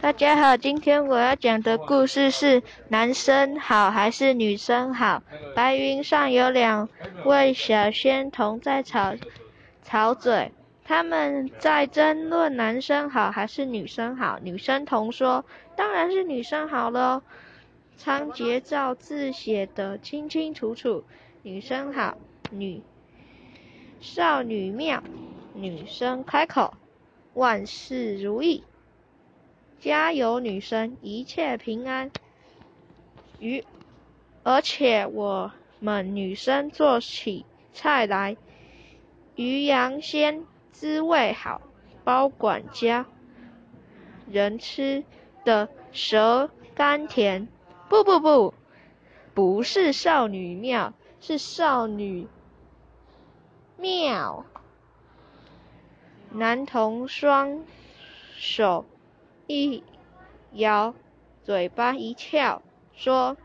大家好，今天我要讲的故事是男生好还是女生好？白云上有两位小仙童在吵吵嘴，他们在争论男生好还是女生好。女生童说：“当然是女生好喽，仓颉造字写得清清楚楚，女生好。”女少女妙，女生开口：“万事如意。”加油，女生，一切平安。鱼，而且我们女生做起菜来，鱼羊鲜，滋味好，包管家人吃的舌甘甜。不不不，不是少女妙，是少女妙。男童双手。一摇，嘴巴一翘，说：“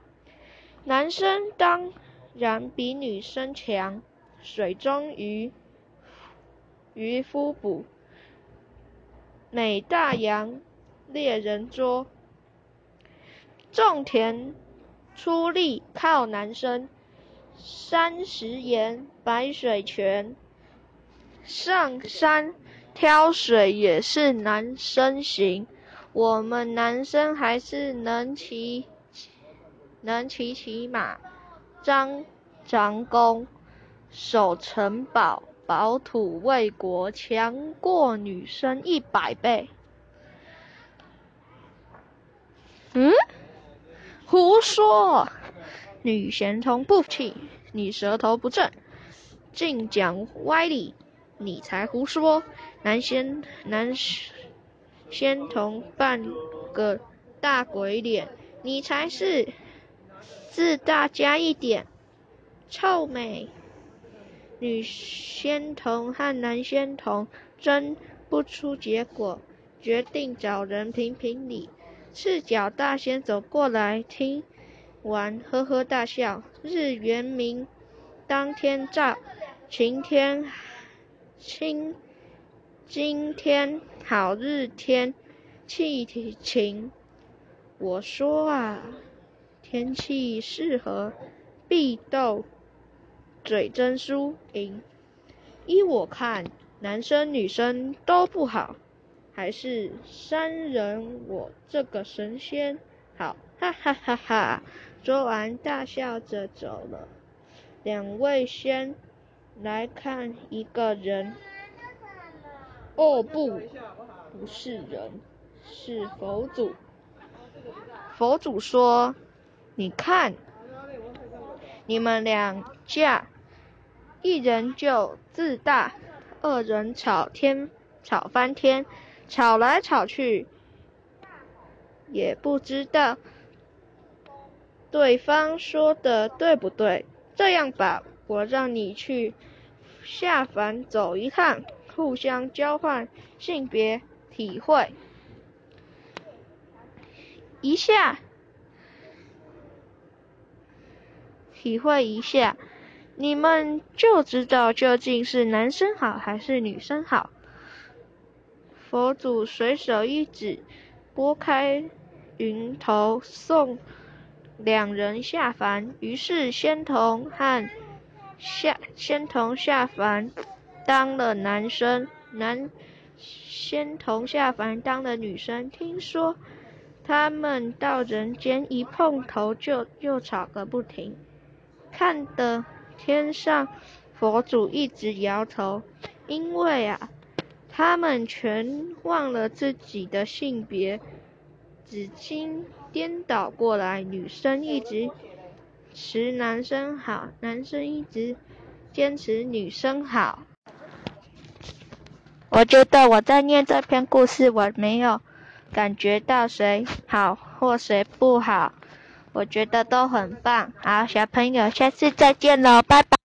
男生当然比女生强。水中鱼，渔夫捕；美大洋，猎人捉。种田出力靠男生，山石岩，白水泉。上山挑水也是男生行。”我们男生还是能骑，能骑骑马，张张弓，守城堡，保土卫国，强过女生一百倍。嗯？胡说！女贤童不气，你舌头不正，净讲歪理，你才胡说！男仙男。仙童扮个大鬼脸，你才是自大加一点，臭美。女仙童和男仙童争不出结果，决定找人评评理。赤脚大仙走过来，听完呵呵大笑。日元明当天照，晴天晴。今天好日天气晴，我说啊，天气适合必斗，嘴真输赢。依我看，男生女生都不好，还是三人我这个神仙好，哈哈哈哈！说完大笑着走了。两位先来看一个人。哦不，不是人，是佛祖。佛祖说：“你看，你们两架，一人就自大，二人吵天，吵翻天，吵来吵去，也不知道对方说的对不对。这样吧，我让你去下凡走一趟。”互相交换性别，体会一下，体会一下，你们就知道究竟是男生好还是女生好。佛祖随手一指，拨开云头，送两人下凡。于是仙童和下仙童下凡。当了男生，男仙童下凡当了女生。听说他们到人间一碰头就又吵个不停，看得天上佛祖一直摇头，因为啊，他们全忘了自己的性别，紫金颠倒过来，女生一直持男生好，男生一直坚持女生好。我觉得我在念这篇故事，我没有感觉到谁好或谁不好，我觉得都很棒。好，小朋友，下次再见喽，拜拜。